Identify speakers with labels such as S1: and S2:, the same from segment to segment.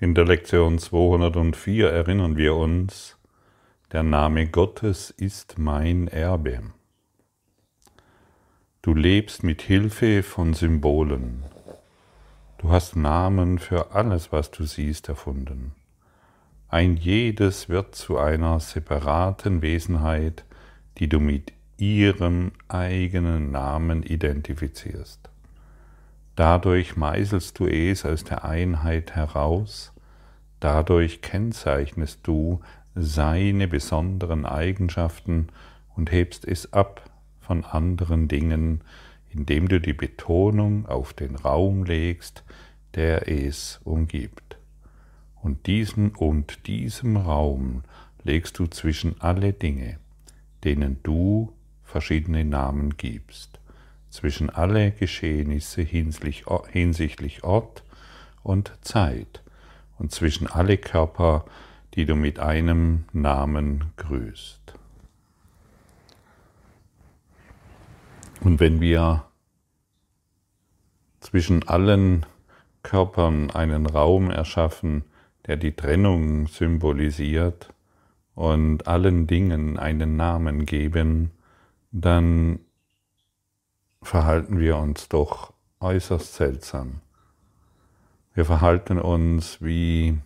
S1: In der Lektion 204 erinnern wir uns, der Name Gottes ist mein Erbe. Du lebst mit Hilfe von Symbolen. Du hast Namen für alles, was du siehst, erfunden. Ein jedes wird zu einer separaten Wesenheit, die du mit ihrem eigenen Namen identifizierst. Dadurch meißelst du es aus der Einheit heraus, dadurch kennzeichnest du seine besonderen Eigenschaften und hebst es ab von anderen Dingen, indem du die Betonung auf den Raum legst, der es umgibt. Und diesen und diesem Raum legst du zwischen alle Dinge, denen du verschiedene Namen gibst zwischen alle Geschehnisse hinsichtlich Ort und Zeit und zwischen alle Körper, die du mit einem Namen grüßt. Und wenn wir zwischen allen Körpern einen Raum erschaffen, der die Trennung symbolisiert und allen Dingen einen Namen geben, dann verhalten wir uns doch äußerst seltsam. Wir verhalten uns wie,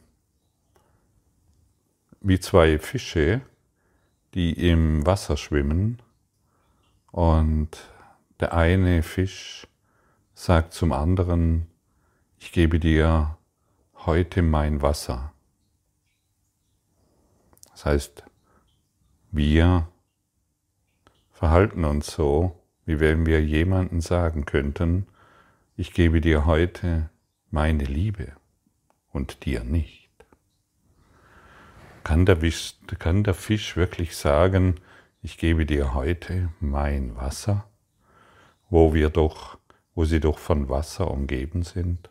S1: wie zwei Fische, die im Wasser schwimmen und der eine Fisch sagt zum anderen, ich gebe dir heute mein Wasser. Das heißt, wir verhalten uns so, wie wenn wir jemanden sagen könnten, ich gebe dir heute meine Liebe und dir nicht. Kann der, Fisch, kann der Fisch wirklich sagen, ich gebe dir heute mein Wasser, wo wir doch, wo sie doch von Wasser umgeben sind,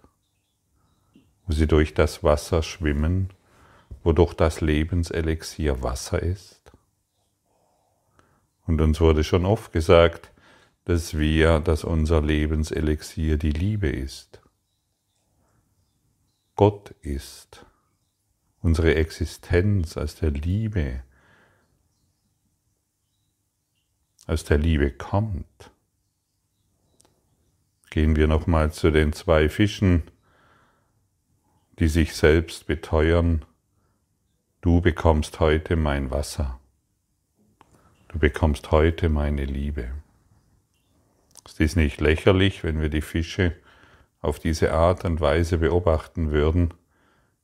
S1: wo sie durch das Wasser schwimmen, wo doch das Lebenselixier Wasser ist? Und uns wurde schon oft gesagt, dass wir, dass unser Lebenselixier die Liebe ist. Gott ist. Unsere Existenz aus der Liebe, aus der Liebe kommt. Gehen wir nochmal zu den zwei Fischen, die sich selbst beteuern. Du bekommst heute mein Wasser. Du bekommst heute meine Liebe. Ist dies nicht lächerlich, wenn wir die Fische auf diese Art und Weise beobachten würden,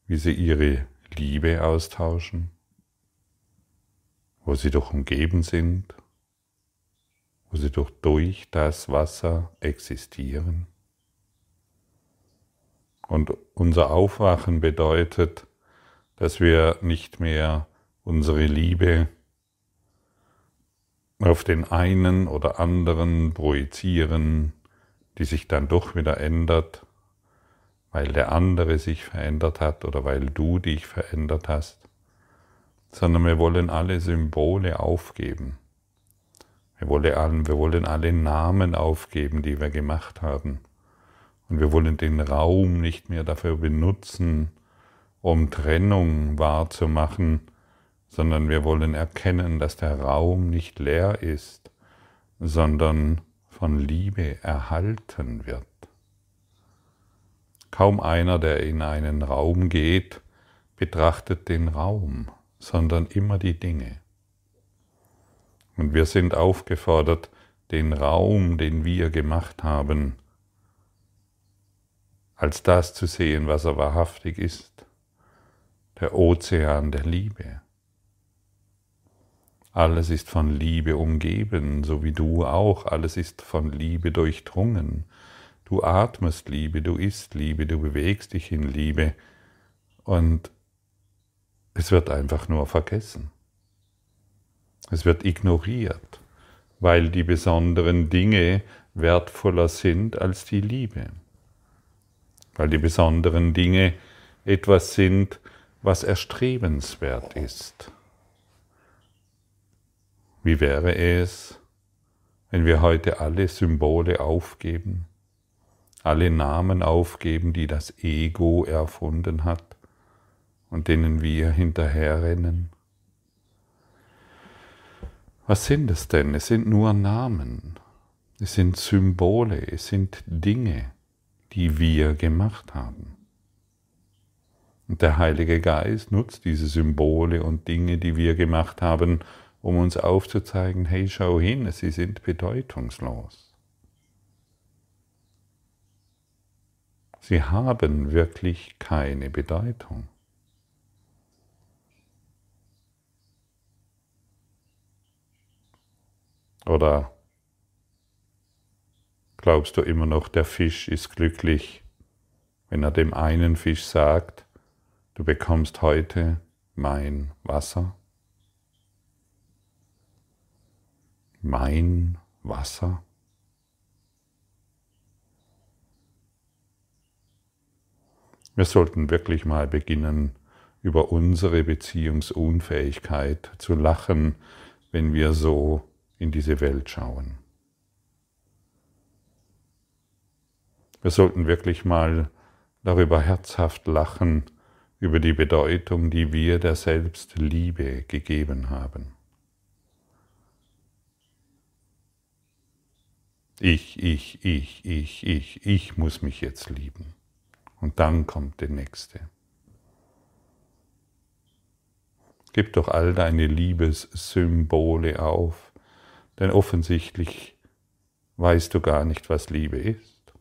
S1: wie sie ihre Liebe austauschen, wo sie doch umgeben sind, wo sie doch durch das Wasser existieren? Und unser Aufwachen bedeutet, dass wir nicht mehr unsere Liebe auf den einen oder anderen projizieren, die sich dann doch wieder ändert, weil der andere sich verändert hat oder weil du dich verändert hast, sondern wir wollen alle Symbole aufgeben. Wir wollen, wir wollen alle Namen aufgeben, die wir gemacht haben. Und wir wollen den Raum nicht mehr dafür benutzen, um Trennung wahrzumachen, sondern wir wollen erkennen, dass der Raum nicht leer ist, sondern von Liebe erhalten wird. Kaum einer, der in einen Raum geht, betrachtet den Raum, sondern immer die Dinge. Und wir sind aufgefordert, den Raum, den wir gemacht haben, als das zu sehen, was er wahrhaftig ist, der Ozean der Liebe. Alles ist von Liebe umgeben, so wie du auch. Alles ist von Liebe durchdrungen. Du atmest Liebe, du isst Liebe, du bewegst dich in Liebe. Und es wird einfach nur vergessen. Es wird ignoriert, weil die besonderen Dinge wertvoller sind als die Liebe. Weil die besonderen Dinge etwas sind, was erstrebenswert ist. Wie wäre es, wenn wir heute alle Symbole aufgeben, alle Namen aufgeben, die das Ego erfunden hat, und denen wir hinterherrennen? Was sind es denn? Es sind nur Namen, es sind Symbole, es sind Dinge, die wir gemacht haben. Und der Heilige Geist nutzt diese Symbole und Dinge, die wir gemacht haben, um uns aufzuzeigen, hey, schau hin, sie sind bedeutungslos. Sie haben wirklich keine Bedeutung. Oder glaubst du immer noch, der Fisch ist glücklich, wenn er dem einen Fisch sagt, du bekommst heute mein Wasser? Mein Wasser? Wir sollten wirklich mal beginnen, über unsere Beziehungsunfähigkeit zu lachen, wenn wir so in diese Welt schauen. Wir sollten wirklich mal darüber herzhaft lachen, über die Bedeutung, die wir der Selbstliebe gegeben haben. Ich, ich, ich, ich, ich, ich muss mich jetzt lieben. Und dann kommt der Nächste. Gib doch all deine Liebessymbole auf denn offensichtlich weißt du gar nicht, was Liebe ist.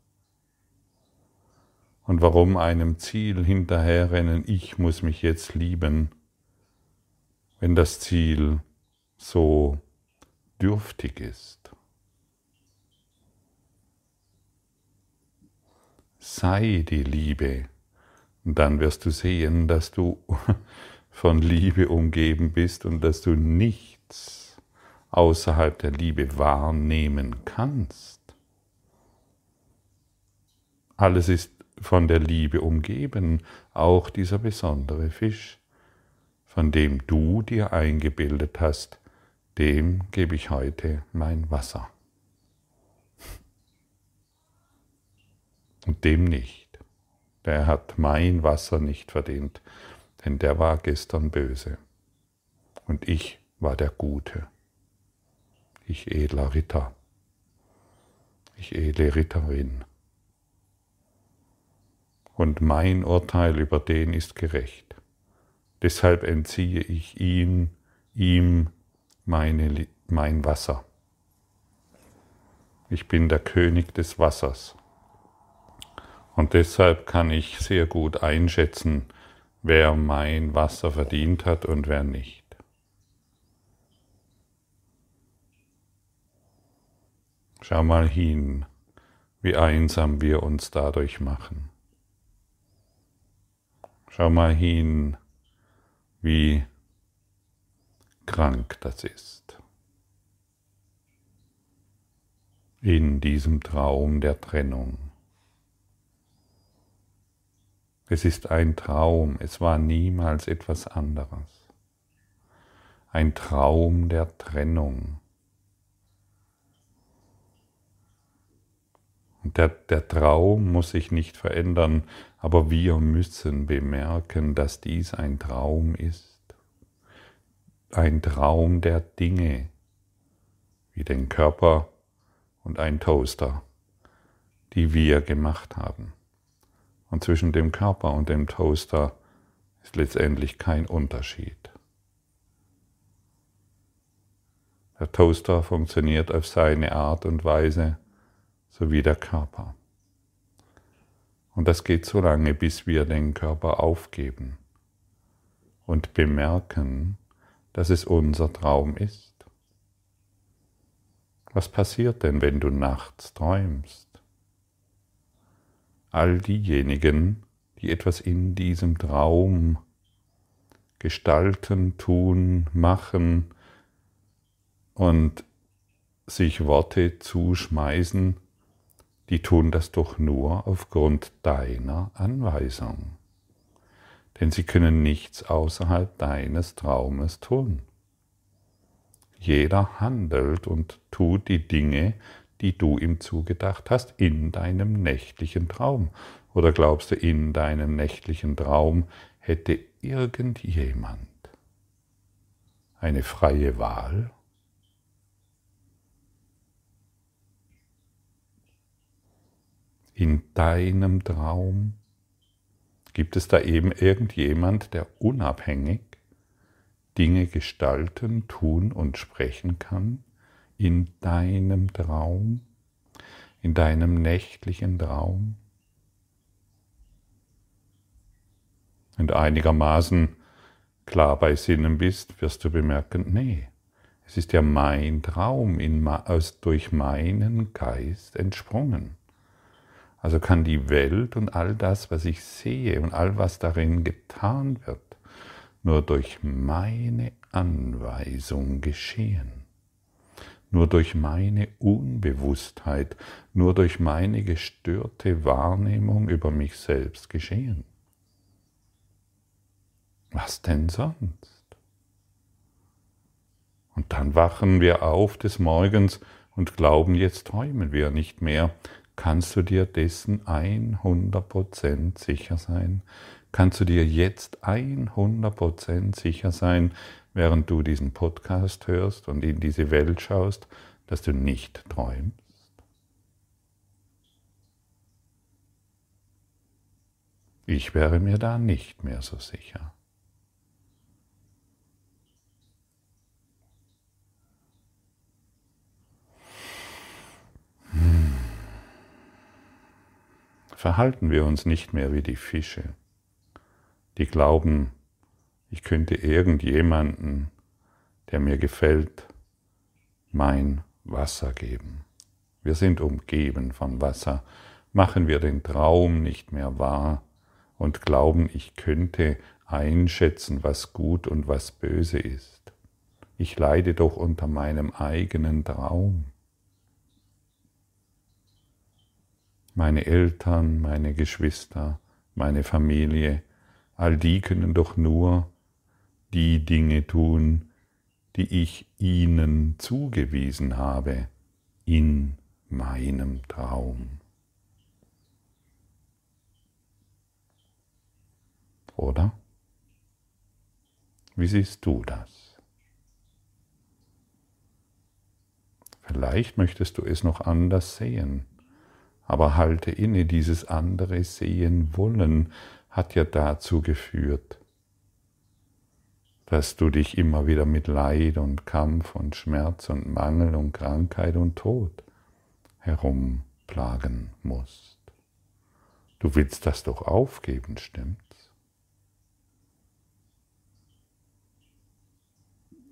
S1: Und warum einem Ziel hinterherrennen, ich muss mich jetzt lieben, wenn das Ziel so dürftig ist. Sei die Liebe, dann wirst du sehen, dass du von Liebe umgeben bist und dass du nichts außerhalb der Liebe wahrnehmen kannst. Alles ist von der Liebe umgeben, auch dieser besondere Fisch, von dem du dir eingebildet hast, dem gebe ich heute mein Wasser. Und dem nicht. Der hat mein Wasser nicht verdient, denn der war gestern böse. Und ich war der Gute ich edler Ritter, ich edle Ritterin. Und mein Urteil über den ist gerecht. Deshalb entziehe ich ihn, ihm meine, mein Wasser. Ich bin der König des Wassers. Und deshalb kann ich sehr gut einschätzen, wer mein Wasser verdient hat und wer nicht. Schau mal hin, wie einsam wir uns dadurch machen. Schau mal hin, wie krank das ist. In diesem Traum der Trennung. Es ist ein Traum, es war niemals etwas anderes. Ein Traum der Trennung. Der, der Traum muss sich nicht verändern, aber wir müssen bemerken, dass dies ein Traum ist. Ein Traum der Dinge, wie den Körper und ein Toaster, die wir gemacht haben. Und zwischen dem Körper und dem Toaster ist letztendlich kein Unterschied. Der Toaster funktioniert auf seine Art und Weise sowie der Körper. Und das geht so lange, bis wir den Körper aufgeben und bemerken, dass es unser Traum ist. Was passiert denn, wenn du nachts träumst? All diejenigen, die etwas in diesem Traum gestalten, tun, machen und sich Worte zuschmeißen, die tun das doch nur aufgrund deiner Anweisung. Denn sie können nichts außerhalb deines Traumes tun. Jeder handelt und tut die Dinge, die du ihm zugedacht hast, in deinem nächtlichen Traum. Oder glaubst du, in deinem nächtlichen Traum hätte irgendjemand eine freie Wahl? In deinem Traum gibt es da eben irgendjemand, der unabhängig Dinge gestalten, tun und sprechen kann in deinem Traum, in deinem nächtlichen Traum? Du einigermaßen klar bei Sinnen bist, wirst du bemerken, nee, es ist ja mein Traum in, aus, durch meinen Geist entsprungen. Also kann die Welt und all das, was ich sehe und all was darin getan wird, nur durch meine Anweisung geschehen. Nur durch meine Unbewusstheit, nur durch meine gestörte Wahrnehmung über mich selbst geschehen. Was denn sonst? Und dann wachen wir auf des Morgens und glauben, jetzt träumen wir nicht mehr. Kannst du dir dessen 100% sicher sein? Kannst du dir jetzt 100% sicher sein, während du diesen Podcast hörst und in diese Welt schaust, dass du nicht träumst? Ich wäre mir da nicht mehr so sicher. verhalten wir uns nicht mehr wie die Fische, die glauben, ich könnte irgendjemanden, der mir gefällt, mein Wasser geben. Wir sind umgeben von Wasser, machen wir den Traum nicht mehr wahr und glauben, ich könnte einschätzen, was gut und was böse ist. Ich leide doch unter meinem eigenen Traum. meine Eltern, meine Geschwister, meine Familie, all die können doch nur die Dinge tun, die ich ihnen zugewiesen habe in meinem Traum. Oder? Wie siehst du das? Vielleicht möchtest du es noch anders sehen. Aber halte inne, dieses andere sehen wollen hat ja dazu geführt, dass du dich immer wieder mit Leid und Kampf und Schmerz und Mangel und Krankheit und Tod herumplagen musst. Du willst das doch aufgeben, stimmt's?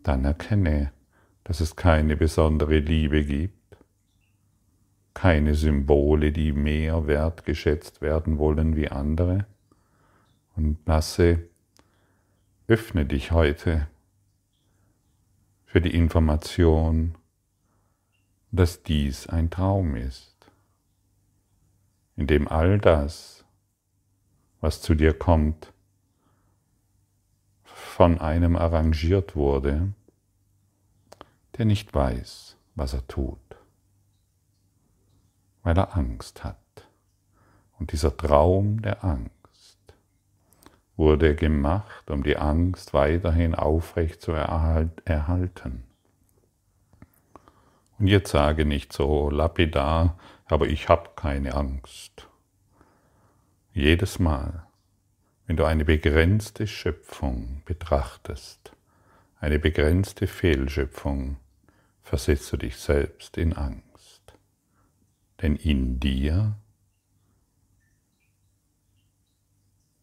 S1: Dann erkenne, dass es keine besondere Liebe gibt, keine Symbole, die mehr wertgeschätzt werden wollen wie andere. Und lasse, öffne dich heute für die Information, dass dies ein Traum ist, in dem all das, was zu dir kommt, von einem arrangiert wurde, der nicht weiß, was er tut weil er Angst hat. Und dieser Traum der Angst wurde gemacht, um die Angst weiterhin aufrecht zu erhalten. Und jetzt sage nicht so lapidar, aber ich habe keine Angst. Jedes Mal, wenn du eine begrenzte Schöpfung betrachtest, eine begrenzte Fehlschöpfung, versetzt du dich selbst in Angst denn in dir,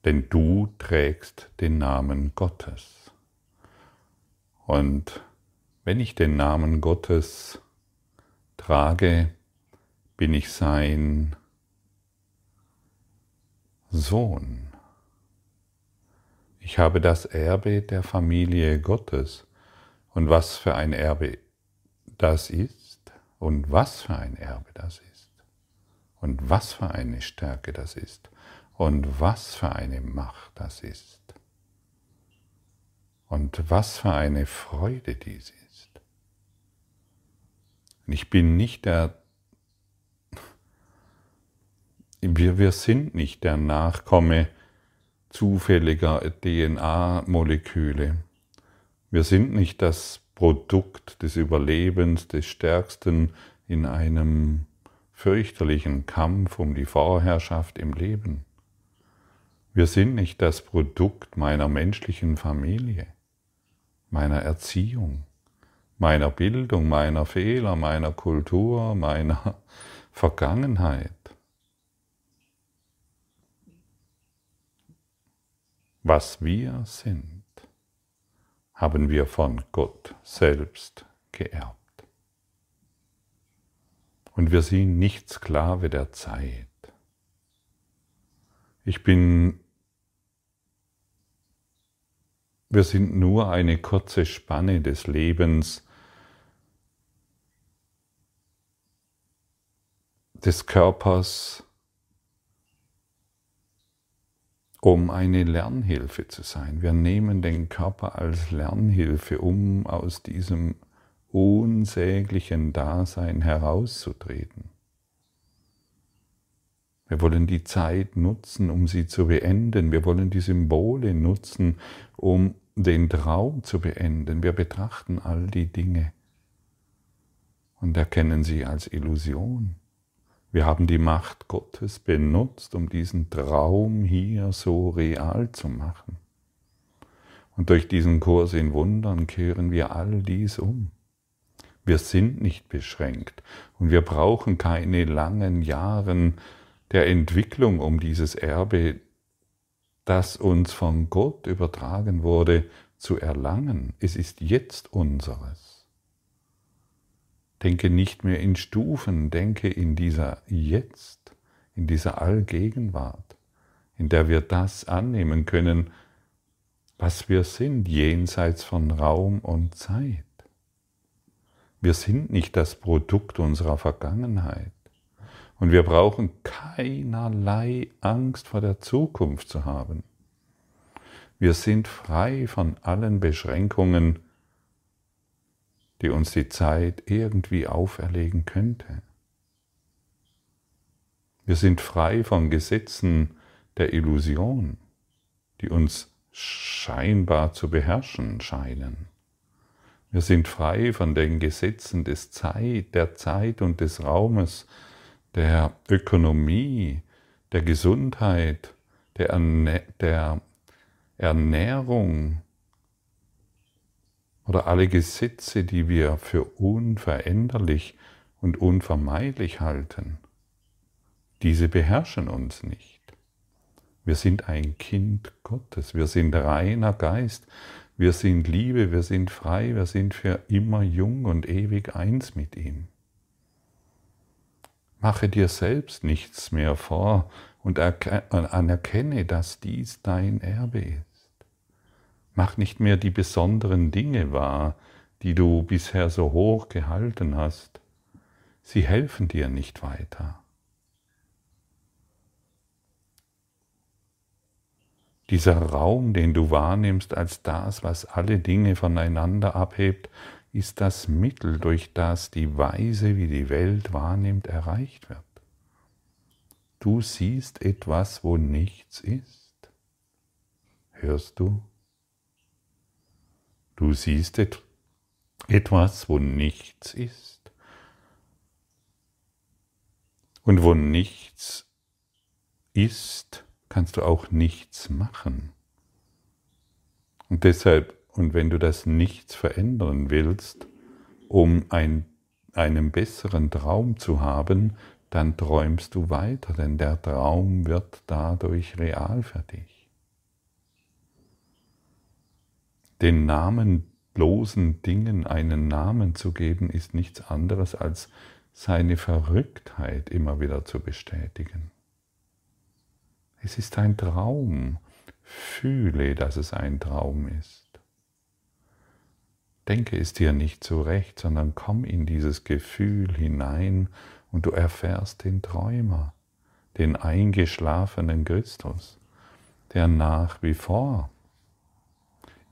S1: denn du trägst den Namen Gottes. Und wenn ich den Namen Gottes trage, bin ich sein Sohn. Ich habe das Erbe der Familie Gottes. Und was für ein Erbe das ist und was für ein Erbe das ist. Und was für eine Stärke das ist. Und was für eine Macht das ist. Und was für eine Freude dies ist. Und ich bin nicht der, wir, wir sind nicht der Nachkomme zufälliger DNA-Moleküle. Wir sind nicht das Produkt des Überlebens des Stärksten in einem fürchterlichen Kampf um die Vorherrschaft im Leben. Wir sind nicht das Produkt meiner menschlichen Familie, meiner Erziehung, meiner Bildung, meiner Fehler, meiner Kultur, meiner Vergangenheit. Was wir sind, haben wir von Gott selbst geerbt. Und wir sind nicht Sklave der Zeit. Ich bin, wir sind nur eine kurze Spanne des Lebens, des Körpers, um eine Lernhilfe zu sein. Wir nehmen den Körper als Lernhilfe, um aus diesem unsäglichen Dasein herauszutreten. Wir wollen die Zeit nutzen, um sie zu beenden. Wir wollen die Symbole nutzen, um den Traum zu beenden. Wir betrachten all die Dinge und erkennen sie als Illusion. Wir haben die Macht Gottes benutzt, um diesen Traum hier so real zu machen. Und durch diesen Kurs in Wundern kehren wir all dies um. Wir sind nicht beschränkt und wir brauchen keine langen Jahren der Entwicklung, um dieses Erbe, das uns von Gott übertragen wurde, zu erlangen. Es ist jetzt unseres. Denke nicht mehr in Stufen, denke in dieser Jetzt, in dieser Allgegenwart, in der wir das annehmen können, was wir sind, jenseits von Raum und Zeit. Wir sind nicht das Produkt unserer Vergangenheit. Und wir brauchen keinerlei Angst vor der Zukunft zu haben. Wir sind frei von allen Beschränkungen, die uns die Zeit irgendwie auferlegen könnte. Wir sind frei von Gesetzen der Illusion, die uns scheinbar zu beherrschen scheinen. Wir sind frei von den Gesetzen des Zeit, der Zeit und des Raumes, der Ökonomie, der Gesundheit, der, Erne der Ernährung, oder alle Gesetze, die wir für unveränderlich und unvermeidlich halten, diese beherrschen uns nicht. Wir sind ein Kind Gottes, wir sind reiner Geist, wir sind Liebe, wir sind frei, wir sind für immer jung und ewig eins mit ihm. Mache dir selbst nichts mehr vor und anerkenne, dass dies dein Erbe ist. Mach nicht mehr die besonderen Dinge wahr, die du bisher so hoch gehalten hast. Sie helfen dir nicht weiter. Dieser Raum, den du wahrnimmst als das, was alle Dinge voneinander abhebt, ist das Mittel, durch das die Weise, wie die Welt wahrnimmt, erreicht wird. Du siehst etwas, wo nichts ist. Hörst du? Du siehst etwas, wo nichts ist. Und wo nichts ist, kannst du auch nichts machen. Und deshalb, und wenn du das Nichts verändern willst, um ein, einen besseren Traum zu haben, dann träumst du weiter, denn der Traum wird dadurch real für dich. Den namenlosen Dingen einen Namen zu geben, ist nichts anderes als seine Verrücktheit immer wieder zu bestätigen. Es ist ein Traum. Fühle, dass es ein Traum ist. Denke es dir nicht zurecht, sondern komm in dieses Gefühl hinein und du erfährst den Träumer, den eingeschlafenen Christus, der nach wie vor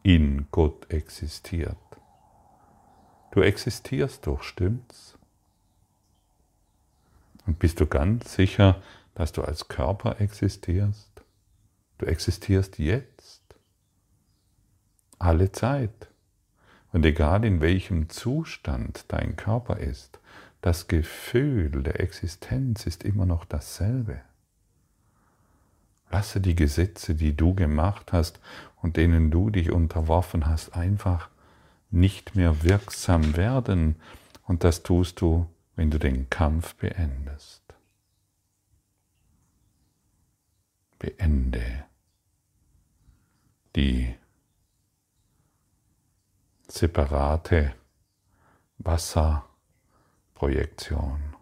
S1: in Gott existiert. Du existierst doch, stimmt's? Und bist du ganz sicher, dass du als Körper existierst? Du existierst jetzt. Alle Zeit. Und egal in welchem Zustand dein Körper ist, das Gefühl der Existenz ist immer noch dasselbe. Lasse die Gesetze, die du gemacht hast und denen du dich unterworfen hast, einfach nicht mehr wirksam werden. Und das tust du, wenn du den Kampf beendest. Beende die separate Wasserprojektion.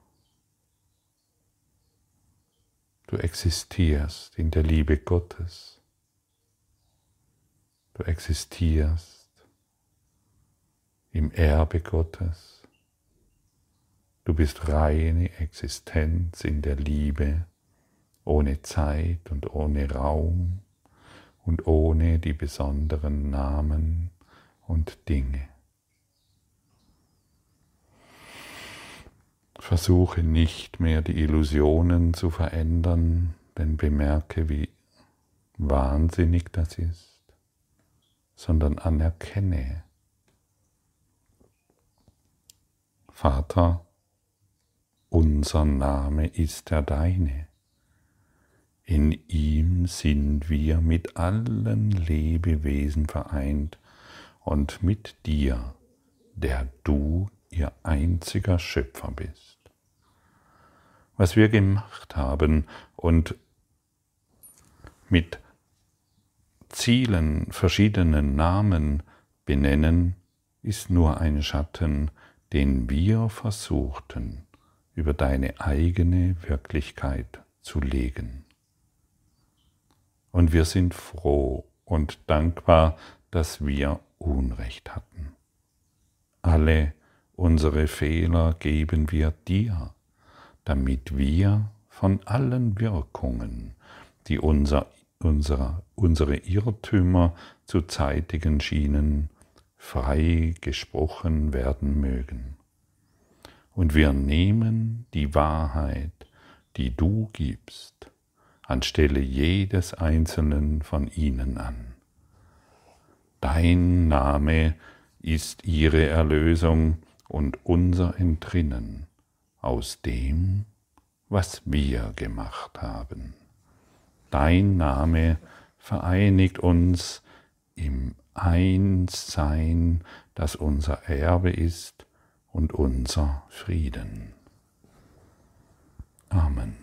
S1: Du existierst in der Liebe Gottes. Du existierst im Erbe Gottes. Du bist reine Existenz in der Liebe, ohne Zeit und ohne Raum und ohne die besonderen Namen und Dinge. Versuche nicht mehr die Illusionen zu verändern, denn bemerke, wie wahnsinnig das ist, sondern anerkenne, Vater, unser Name ist der deine. In ihm sind wir mit allen Lebewesen vereint und mit dir, der du ihr einziger Schöpfer bist. Was wir gemacht haben und mit Zielen verschiedenen Namen benennen, ist nur ein Schatten, den wir versuchten über deine eigene Wirklichkeit zu legen. Und wir sind froh und dankbar, dass wir Unrecht hatten. Alle Unsere Fehler geben wir dir, damit wir von allen Wirkungen, die unser, unser, unsere Irrtümer zu zeitigen schienen, frei gesprochen werden mögen. Und wir nehmen die Wahrheit, die du gibst, anstelle jedes einzelnen von ihnen an. Dein Name ist ihre Erlösung, und unser Entrinnen aus dem, was wir gemacht haben. Dein Name vereinigt uns im Einssein, das unser Erbe ist und unser Frieden. Amen.